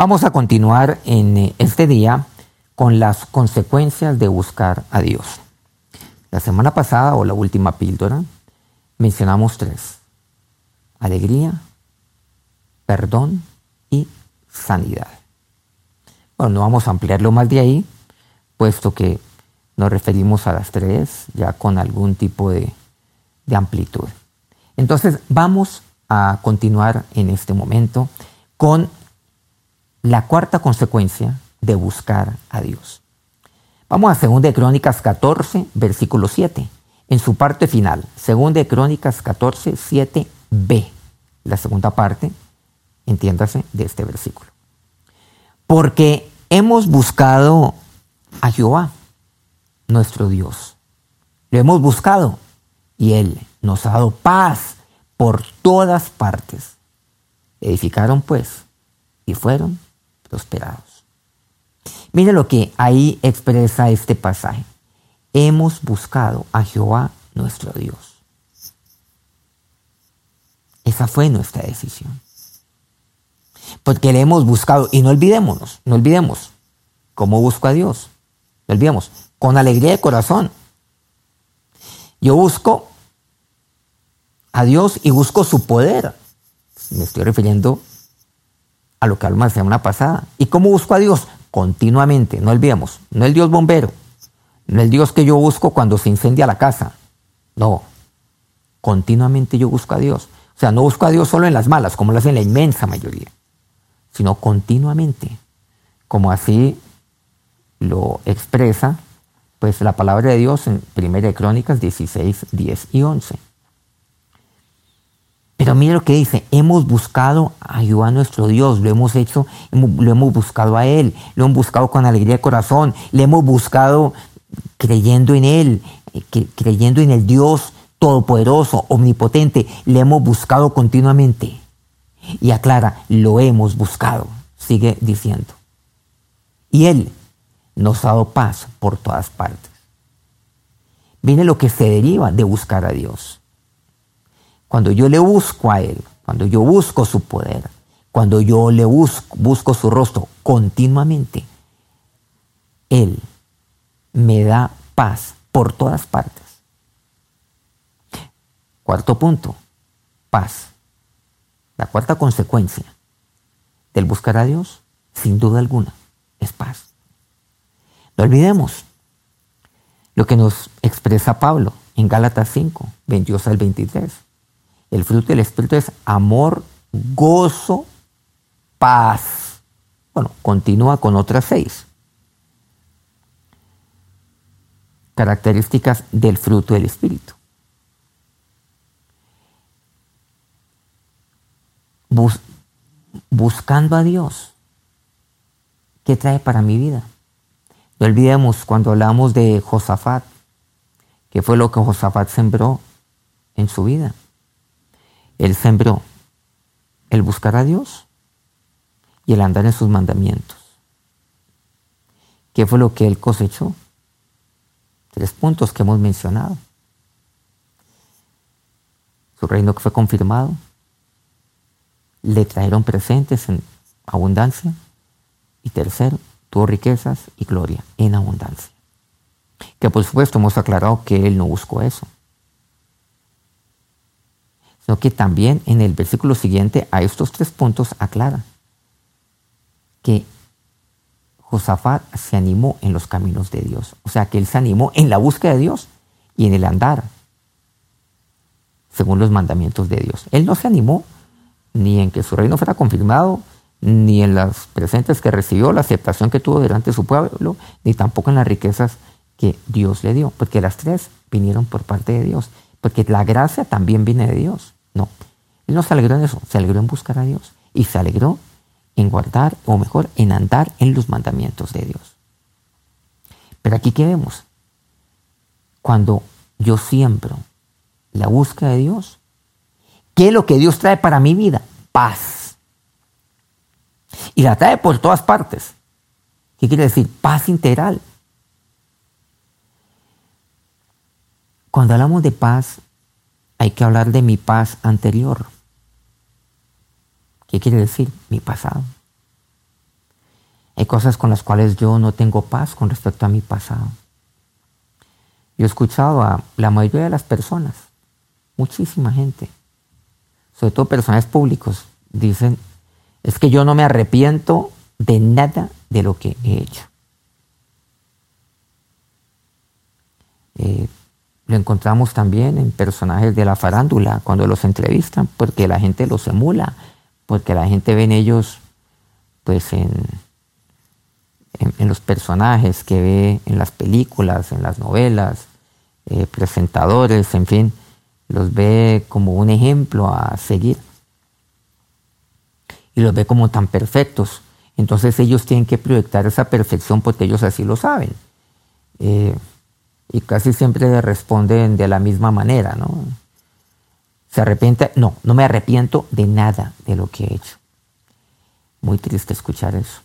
Vamos a continuar en eh, este día con las consecuencias de buscar a Dios. La semana pasada o la última píldora mencionamos tres. Alegría, perdón y sanidad. Bueno, no vamos a ampliarlo más de ahí, puesto que nos referimos a las tres ya con algún tipo de, de amplitud. Entonces vamos a continuar en este momento con la cuarta consecuencia de buscar a Dios. Vamos a 2 de Crónicas 14, versículo 7. En su parte final, 2 de Crónicas 14, 7b. La segunda parte, entiéndase, de este versículo. Porque hemos buscado a Jehová, nuestro Dios. Lo hemos buscado y Él nos ha dado paz por todas partes. Edificaron pues y fueron prosperados. Mire lo que ahí expresa este pasaje. Hemos buscado a Jehová nuestro Dios. Esa fue nuestra decisión. Porque le hemos buscado, y no olvidémonos, no olvidemos cómo busco a Dios. No olvidemos, con alegría de corazón. Yo busco a Dios y busco su poder. Me estoy refiriendo a lo que hablamos la semana pasada. ¿Y cómo busco a Dios? Continuamente, no olvidemos, no el Dios bombero, no el Dios que yo busco cuando se incendia la casa. No, continuamente yo busco a Dios. O sea, no busco a Dios solo en las malas, como lo hace la inmensa mayoría, sino continuamente, como así lo expresa pues la palabra de Dios en 1 Crónicas 16, 10 y 11. Pero mire lo que dice, hemos buscado a nuestro Dios, lo hemos hecho, lo hemos buscado a Él, lo hemos buscado con alegría de corazón, le hemos buscado creyendo en Él, creyendo en el Dios todopoderoso, omnipotente, le hemos buscado continuamente. Y aclara, lo hemos buscado, sigue diciendo. Y Él nos ha dado paz por todas partes. Viene lo que se deriva de buscar a Dios cuando yo le busco a Él, cuando yo busco su poder, cuando yo le busco, busco su rostro continuamente, Él me da paz por todas partes. Cuarto punto, paz. La cuarta consecuencia del buscar a Dios, sin duda alguna, es paz. No olvidemos lo que nos expresa Pablo en Gálatas 5, 22 al 23. El fruto del Espíritu es amor, gozo, paz. Bueno, continúa con otras seis. Características del fruto del Espíritu. buscando a Dios. ¿Qué trae para mi vida? No olvidemos cuando hablamos de Josafat, que fue lo que Josafat sembró en su vida. Él sembró el buscar a Dios y el andar en sus mandamientos. ¿Qué fue lo que él cosechó? Tres puntos que hemos mencionado. Su reino que fue confirmado. Le trajeron presentes en abundancia. Y tercero, tuvo riquezas y gloria en abundancia. Que por supuesto hemos aclarado que él no buscó eso sino que también en el versículo siguiente a estos tres puntos aclara que Josafat se animó en los caminos de Dios. O sea, que él se animó en la búsqueda de Dios y en el andar según los mandamientos de Dios. Él no se animó ni en que su reino fuera confirmado, ni en las presentes que recibió, la aceptación que tuvo delante de su pueblo, ni tampoco en las riquezas que Dios le dio, porque las tres vinieron por parte de Dios porque la gracia también viene de Dios. No, él no se alegró en eso, se alegró en buscar a Dios y se alegró en guardar, o mejor, en andar en los mandamientos de Dios. Pero aquí qué vemos? Cuando yo siembro la búsqueda de Dios, ¿qué es lo que Dios trae para mi vida? Paz. Y la trae por todas partes. ¿Qué quiere decir? Paz integral. Cuando hablamos de paz, hay que hablar de mi paz anterior. ¿Qué quiere decir? Mi pasado. cosas con las cuales yo no tengo paz con respecto a mi pasado. Yo he escuchado a la mayoría de las personas, muchísima gente, sobre todo personajes públicos, dicen, es que yo no me arrepiento de nada de lo que he hecho. Eh, lo encontramos también en personajes de la farándula cuando los entrevistan, porque la gente los emula, porque la gente ve en ellos, pues en, en, los personajes que ve en las películas, en las novelas, eh, presentadores, en fin, los ve como un ejemplo a seguir. Y los ve como tan perfectos. Entonces ellos tienen que proyectar esa perfección porque ellos así lo saben. Eh, y casi siempre responden de la misma manera, ¿no? ¿Se arrepiente? No, no me arrepiento de nada de lo que he hecho. Muy triste escuchar eso.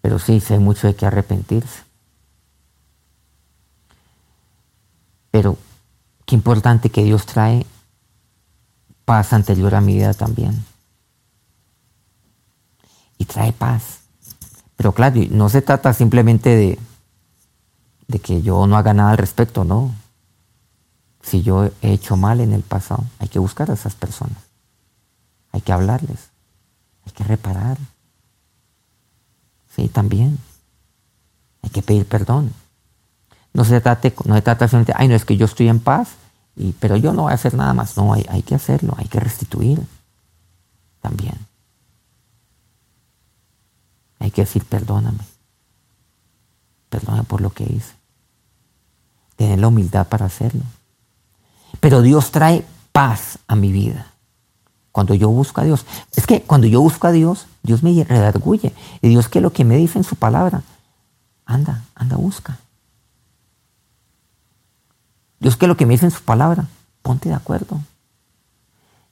Pero sí, sí hay mucho de qué arrepentirse. Pero qué importante que Dios trae paz anterior a mi vida también. Y trae paz. Pero claro, no se trata simplemente de, de que yo no haga nada al respecto, no. Si yo he hecho mal en el pasado, hay que buscar a esas personas. Hay que hablarles. Hay que reparar. Sí, también. Hay que pedir perdón. No se trata, no se trata solamente, ay, no es que yo estoy en paz, y, pero yo no voy a hacer nada más. No, hay, hay que hacerlo, hay que restituir también. Hay que decir, perdóname. Perdóname por lo que hice. Tener la humildad para hacerlo. Pero Dios trae paz a mi vida. Cuando yo busco a Dios. Es que cuando yo busco a Dios, Dios me redarguye. Y Dios que lo que me dice en su palabra, anda, anda, busca. Dios que lo que me dice en su palabra, ponte de acuerdo.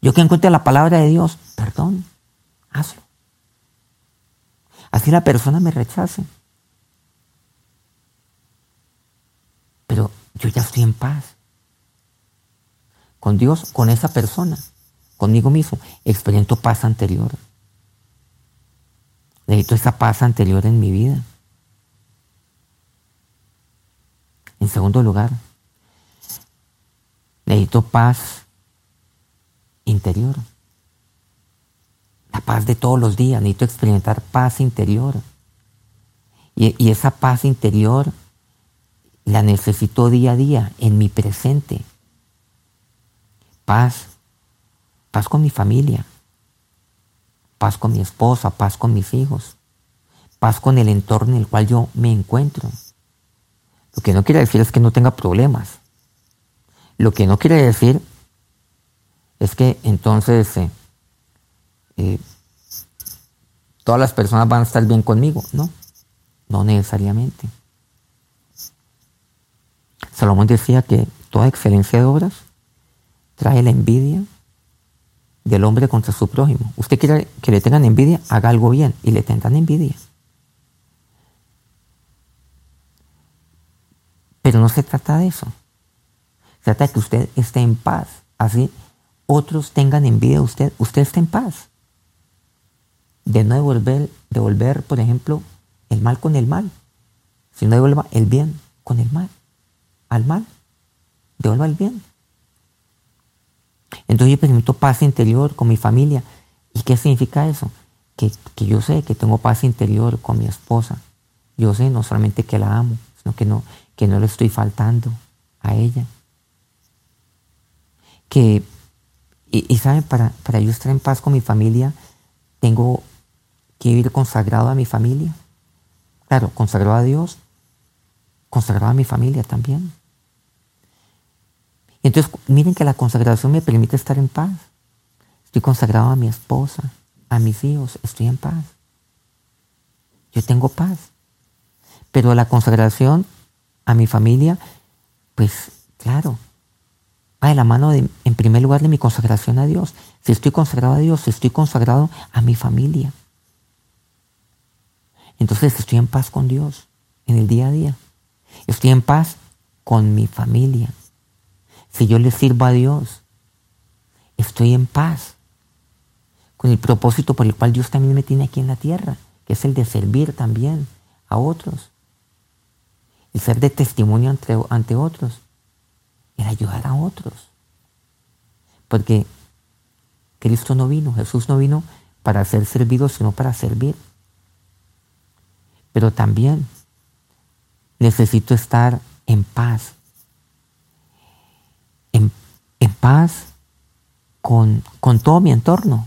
Yo que encuentre la palabra de Dios, perdón, hazlo. Así la persona me rechace. Pero yo ya estoy en paz. Con Dios, con esa persona, conmigo mismo, experimento paz anterior. Necesito esa paz anterior en mi vida. En segundo lugar, necesito paz interior. La paz de todos los días. Necesito experimentar paz interior. Y, y esa paz interior la necesito día a día en mi presente. Paz, paz con mi familia, paz con mi esposa, paz con mis hijos, paz con el entorno en el cual yo me encuentro. Lo que no quiere decir es que no tenga problemas. Lo que no quiere decir es que entonces eh, eh, todas las personas van a estar bien conmigo. No, no necesariamente. Salomón decía que toda excelencia de obras trae la envidia del hombre contra su prójimo. Usted quiere que le tengan envidia, haga algo bien y le tendrán envidia. Pero no se trata de eso. Se trata de que usted esté en paz. Así otros tengan envidia de usted. Usted está en paz. De no devolver, devolver, por ejemplo, el mal con el mal, sino devuelva el bien con el mal al mal, devuelva al bien. Entonces yo permito paz interior con mi familia. ¿Y qué significa eso? Que, yo sé que tengo paz interior con mi esposa. Yo sé no solamente que la amo, sino que no, que no le estoy faltando a ella. Que, y, y ¿saben? Para, para yo estar en paz con mi familia, tengo que vivir consagrado a mi familia. Claro, consagrado a Dios, consagrado a mi familia también. Entonces, miren que la consagración me permite estar en paz. Estoy consagrado a mi esposa, a mis hijos, estoy en paz. Yo tengo paz. Pero la consagración a mi familia, pues claro, va de la mano de, en primer lugar de mi consagración a Dios. Si estoy consagrado a Dios, estoy consagrado a mi familia. Entonces estoy en paz con Dios en el día a día. Estoy en paz con mi familia. Si yo le sirvo a Dios, estoy en paz con el propósito por el cual Dios también me tiene aquí en la tierra, que es el de servir también a otros, el ser de testimonio ante, ante otros, el ayudar a otros. Porque Cristo no vino, Jesús no vino para ser servido, sino para servir. Pero también necesito estar en paz. Paz con, con todo mi entorno.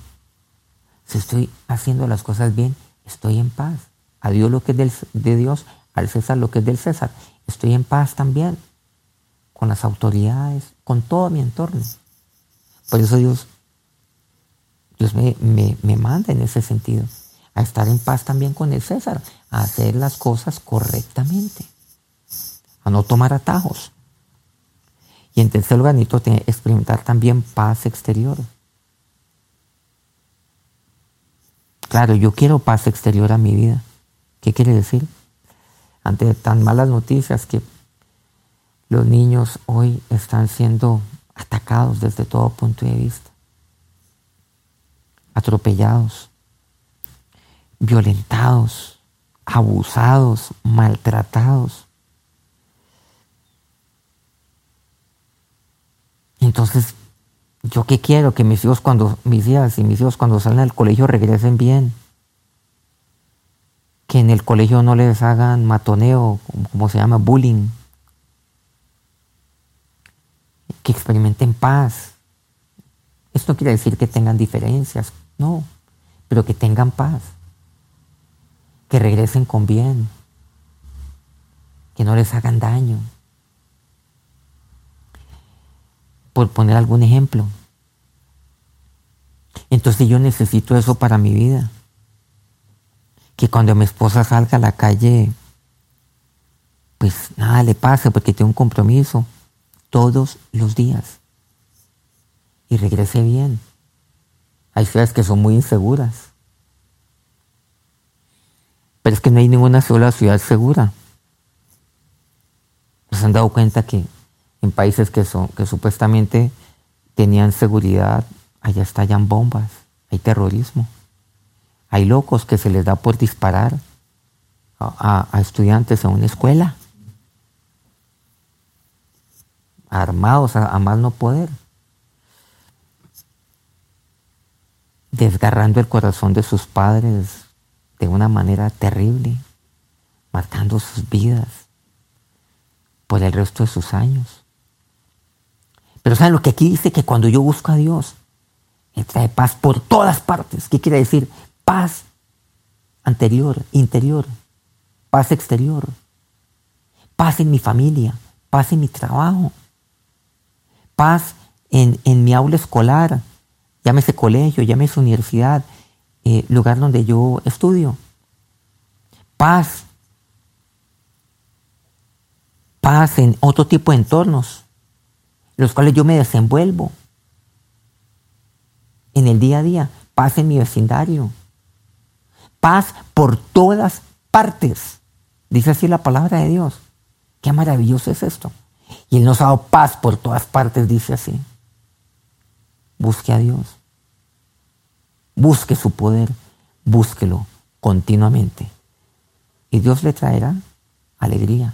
Si estoy haciendo las cosas bien, estoy en paz. A Dios lo que es de Dios, al César lo que es del César. Estoy en paz también con las autoridades, con todo mi entorno. Por eso Dios, Dios me, me manda en ese sentido, a estar en paz también con el César, a hacer las cosas correctamente, a no tomar atajos. Y en tercer lugar, necesito experimentar también paz exterior. Claro, yo quiero paz exterior a mi vida. ¿Qué quiere decir? Ante tan malas noticias que los niños hoy están siendo atacados desde todo punto de vista, atropellados, violentados, abusados, maltratados. Entonces, ¿yo qué quiero? Que mis hijos cuando, mis hijas y mis hijos cuando salen al colegio regresen bien. Que en el colegio no les hagan matoneo, como se llama, bullying. Que experimenten paz. Esto quiere decir que tengan diferencias, no, pero que tengan paz. Que regresen con bien. Que no les hagan daño. Por poner algún ejemplo. Entonces yo necesito eso para mi vida. Que cuando mi esposa salga a la calle, pues nada le pase porque tiene un compromiso todos los días. Y regrese bien. Hay ciudades que son muy inseguras. Pero es que no hay ninguna sola ciudad segura. ¿Se han dado cuenta que en países que, son, que supuestamente tenían seguridad, allá estallan bombas, hay terrorismo. Hay locos que se les da por disparar a, estudiantes en una escuela, armados a, a más no poder, desgarrando el corazón de sus padres de una manera terrible, marcando sus vidas por el resto de sus años. Pero ¿saben lo que aquí dice? Que cuando yo busco a Dios, Él trae paz por todas partes. ¿Qué quiere decir? Paz anterior, interior, paz exterior, paz en mi familia, paz en mi trabajo, paz en, mi aula escolar, llámese colegio, llámese universidad, eh, lugar donde yo estudio. Paz. Paz en otro tipo de entornos los cuales yo me desenvuelvo en el día a día. Paz en mi vecindario. Paz por todas partes. Dice así la palabra de Dios. Qué maravilloso es esto. Y Él nos ha dado paz por todas partes, dice así. Busque a Dios. Busque su poder. Búsquelo continuamente. Y Dios le traerá alegría,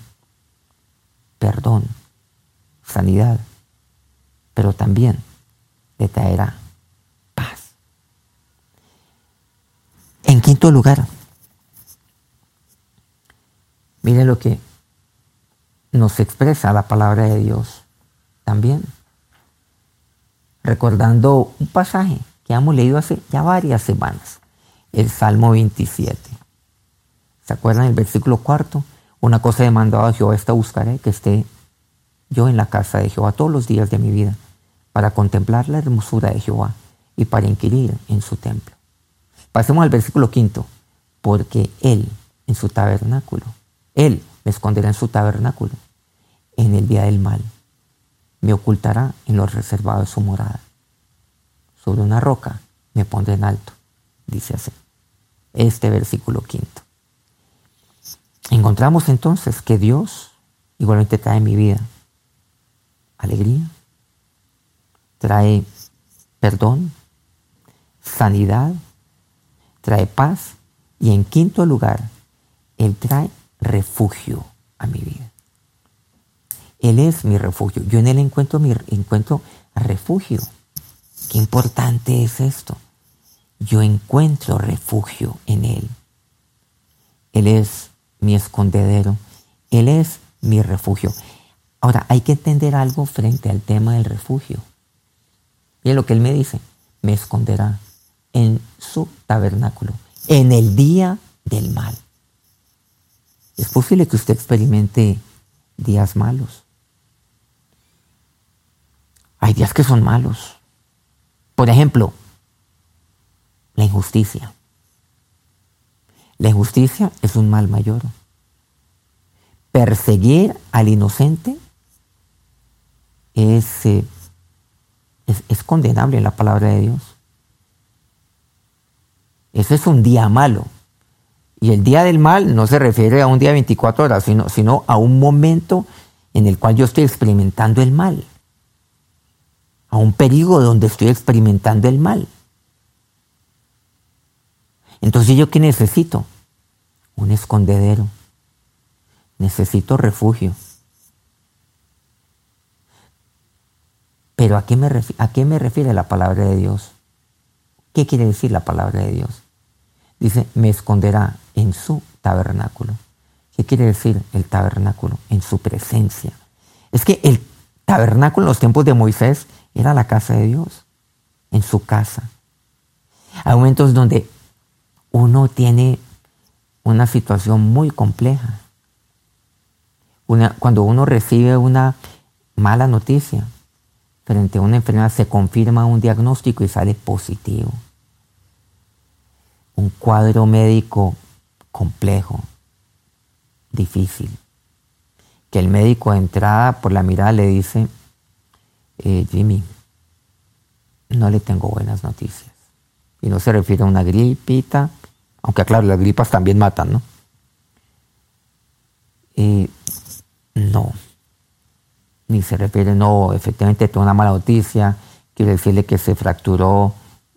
perdón, sanidad pero también le traerá paz. En quinto lugar, miren lo que nos expresa la palabra de Dios también. Recordando un pasaje que hemos leído hace ya varias semanas, el Salmo 27. ¿Se acuerdan el versículo cuarto? Una cosa he mandado a Jehová, esta buscaré, que esté yo en la casa de Jehová todos los días de mi vida, para contemplar la hermosura de Jehová y para inquirir en su templo. Pasemos al versículo quinto, porque Él en su tabernáculo, Él me esconderá en su tabernáculo en el día del mal, me ocultará en lo reservado de su morada. Sobre una roca me pondré en alto, dice así. Este versículo quinto. Encontramos entonces que Dios igualmente trae en mi vida alegría, trae perdón, sanidad, trae paz y en quinto lugar, Él trae refugio a mi vida. Él es mi refugio. Yo en Él encuentro, encuentro refugio. Qué importante es esto. Yo encuentro refugio en Él. Él es mi escondedero. Él es mi refugio. Ahora, hay que entender algo frente al tema del refugio. Miren lo que Él me dice. Me esconderá en su tabernáculo, en el día del mal. Es posible que usted experimente días malos. Hay días que son malos. Por ejemplo, la injusticia. La injusticia es un mal mayor. Perseguir al inocente es, eh, es, condenable en la palabra de Dios. Ese es un día malo. Y el día del mal no se refiere a un día de 24 horas, sino, sino a un momento en el cual yo estoy experimentando el mal. A un peligro donde estoy experimentando el mal. Entonces yo qué necesito? Un escondedero. Necesito refugio. Pero ¿a qué, me ¿a qué me refiere la palabra de Dios? ¿Qué quiere decir la palabra de Dios? Dice, me esconderá en su tabernáculo. ¿Qué quiere decir el tabernáculo? En su presencia. Es que el tabernáculo en los tiempos de Moisés era la casa de Dios, en su casa. Hay momentos donde uno tiene una situación muy compleja. cuando uno recibe una mala noticia frente a una enfermedad, se confirma un diagnóstico y sale positivo. Un cuadro médico complejo, difícil, que el médico de entrada por la mirada le dice, eh, Jimmy, no le tengo buenas noticias. Y no se refiere a una gripita, aunque claro, las gripas también matan, ¿no? Y no, ni se refiere, no, efectivamente tengo una mala noticia, quiere decirle que se fracturó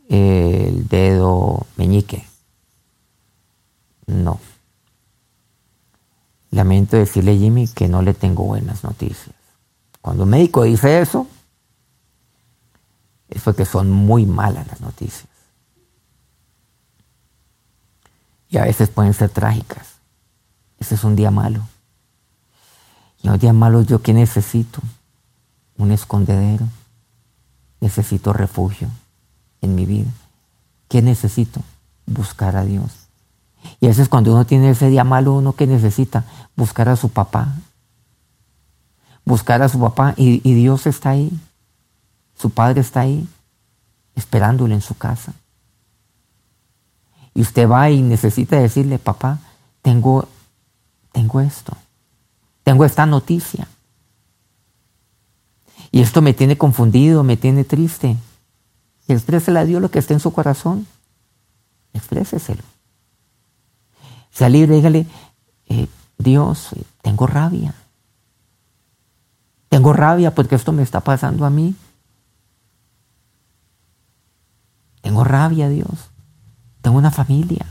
el dedo meñique. No. Lamento decirle, Jimmy, que no le tengo buenas noticias. Cuando un médico dice eso, es porque son muy malas las noticias. Y a veces pueden ser trágicas. Ese es un día malo. En un día malo yo qué necesito? Un escondedero. Necesito refugio en mi vida. ¿Qué necesito? Buscar a Dios. Y a veces cuando uno tiene ese día malo, uno que necesita buscar a su papá. Buscar a su papá y, y Dios está ahí. Su padre está ahí, esperándole en su casa. Y usted va y necesita decirle, papá, tengo, tengo esto, tengo esta noticia. Y esto me tiene confundido, me tiene triste. Exprésele a Dios lo que está en su corazón. Expréseselo. Sea libre, dígale, eh, Dios, tengo rabia. Tengo rabia porque esto me está pasando a mí. Tengo rabia, Dios. Tengo una familia.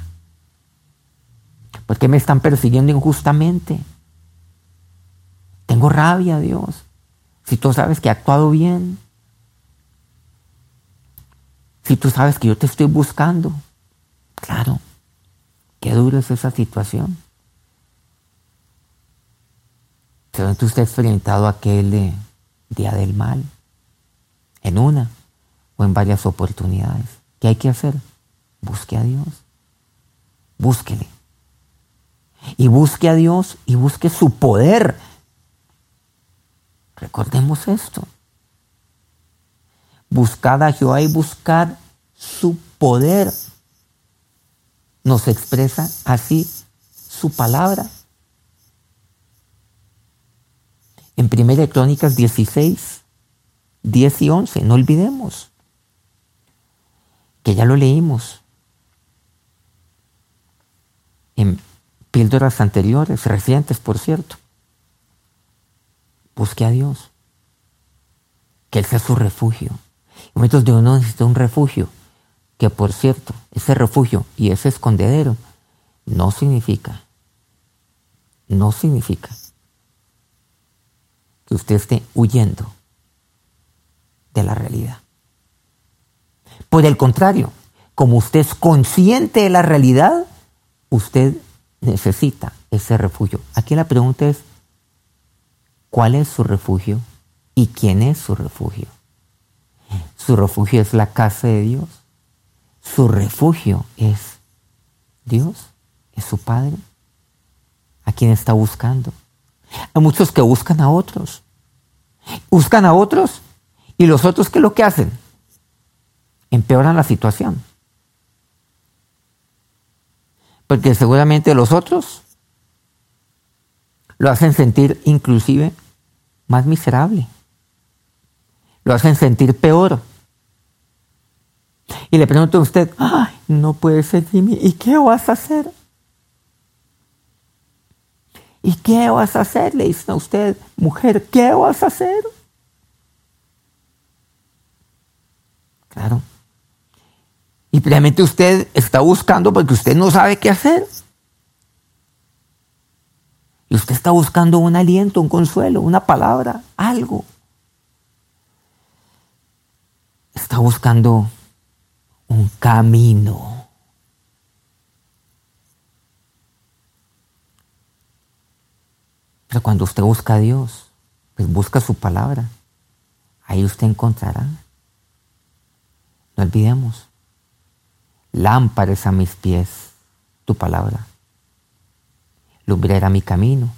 ¿Por qué me están persiguiendo injustamente? Tengo rabia, Dios. Si tú sabes que he actuado bien. Si tú sabes que yo te estoy buscando. Claro. Qué duro es esa situación. Pero tú has experimentado aquel día del mal. En una o en varias oportunidades. ¿Qué hay que hacer? Busque a Dios. Búsquele. Y busque a Dios y busque su poder. Recordemos esto. Buscad a Jehová y buscad su poder. Nos expresa así su palabra. En 1 Crónicas 16, 10 y 11, no olvidemos que ya lo leímos en píldoras anteriores, recientes por cierto. Busque a Dios, que Él sea su refugio. En momentos de uno necesita un refugio, que por cierto, ese refugio y ese escondedero no significa, no significa que usted esté huyendo de la realidad. Por el contrario, como usted es consciente de la realidad, usted necesita ese refugio. Aquí la pregunta es, ¿cuál es su refugio y quién es su refugio? Su refugio es la casa de Dios. Su refugio es Dios, es su Padre. ¿A quién está buscando? Hay muchos que buscan a otros. Buscan a otros y los otros, ¿qué es lo que hacen? Empeoran la situación. Porque seguramente los otros lo hacen sentir inclusive más miserable. Lo hacen sentir peor. Y le pregunto a usted, ay, no puede ser Jimmy, ¿y qué vas a hacer? ¿Y qué vas a hacer? Le dice a usted, mujer, ¿qué vas a hacer? Claro. Y realmente usted está buscando porque usted no sabe qué hacer. Y usted está buscando un aliento, un consuelo, una palabra, algo. Está buscando un camino. Pero cuando usted busca a Dios, pues busca su palabra. Ahí usted encontrará. No olvidemos Lámparas a mis pies, tu palabra. Lumbrera mi camino,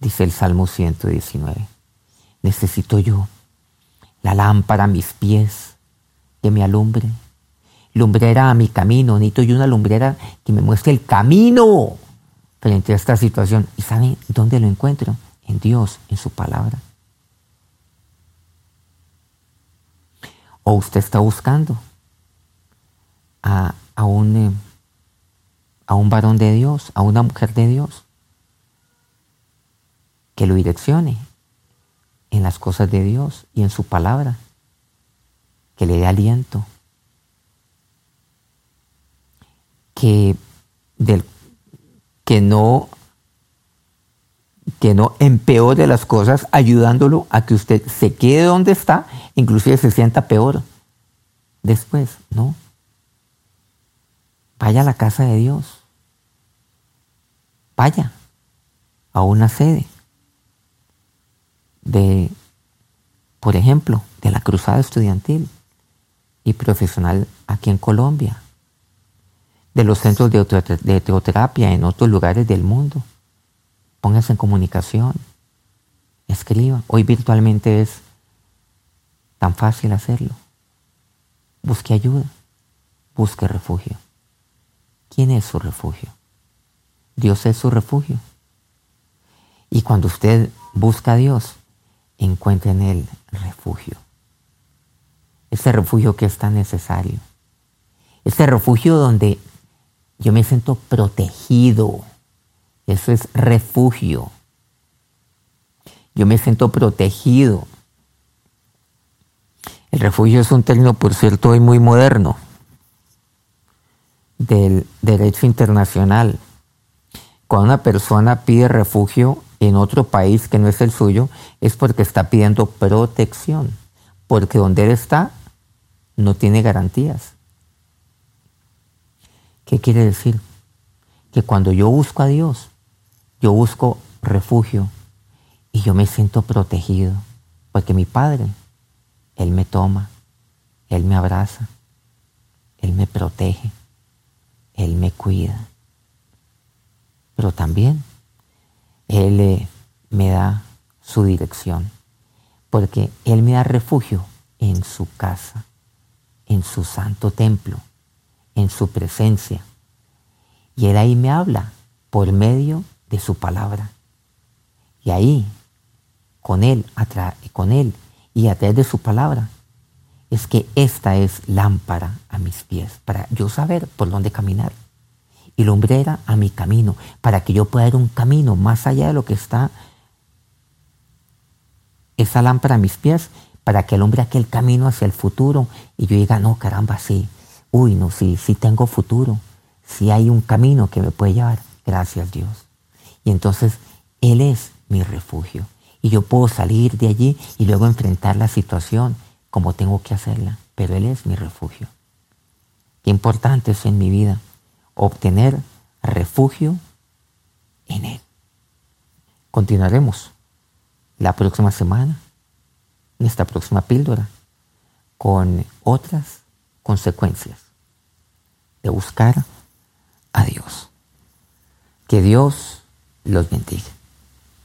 dice el Salmo 119. Necesito yo la lámpara a mis pies que me alumbre. Lumbrera a mi camino, necesito yo una lumbrera que me muestre el camino frente a esta situación. ¿Y saben dónde lo encuentro? En Dios, en su palabra. O usted está buscando a a un, eh, a un varón de Dios, a una mujer de Dios, que lo direccione en las cosas de Dios y en su palabra, que le dé aliento, que, del, que no que no empeore las cosas, ayudándolo a que usted se quede donde está, inclusive se sienta peor después, ¿no? Vaya a la casa de Dios. Vaya a una sede de, por ejemplo, de la Cruzada Estudiantil y Profesional aquí en Colombia, de los centros de, teoterapia en otros lugares del mundo. Póngase en comunicación, escriba. Hoy virtualmente es tan fácil hacerlo. Busque ayuda, busque refugio. ¿Quién es su refugio? Dios es su refugio. Y cuando usted busca a Dios, encuentra en refugio. Ese refugio que es tan necesario. Ese refugio donde yo me siento protegido. Eso es refugio. Yo me siento protegido. El refugio es un término, por cierto, hoy muy moderno del derecho internacional. Cuando una persona pide refugio en otro país que no es el suyo, es porque está pidiendo protección, porque donde él está no tiene garantías. ¿Qué quiere decir? Que cuando yo busco a Dios, yo busco refugio y yo me siento protegido, porque mi Padre, Él me toma, Él me abraza, Él me protege. Él me cuida. Pero también Él eh, me da su dirección, porque Él me da refugio en su casa, en su santo templo, en su presencia. Y Él ahí me habla por medio de su palabra. Y ahí, con Él, con Él y a través de su palabra, es que esta es lámpara a mis pies, para yo saber por dónde caminar. Y lumbrera a mi camino, para que yo pueda ir un camino más allá de lo que está esa lámpara a mis pies, para que alumbre aquel camino hacia el futuro y yo diga, no, caramba, sí, uy, no, sí, sí tengo futuro, sí hay un camino que me puede llevar, gracias Dios. Y entonces Él es mi refugio. Y yo puedo salir de allí y luego enfrentar la situación como tengo que hacerla, pero Él es mi refugio. Qué importante es en mi vida obtener refugio en Él. Continuaremos la próxima semana, en esta próxima píldora, con otras consecuencias de buscar a Dios. Que Dios los bendiga.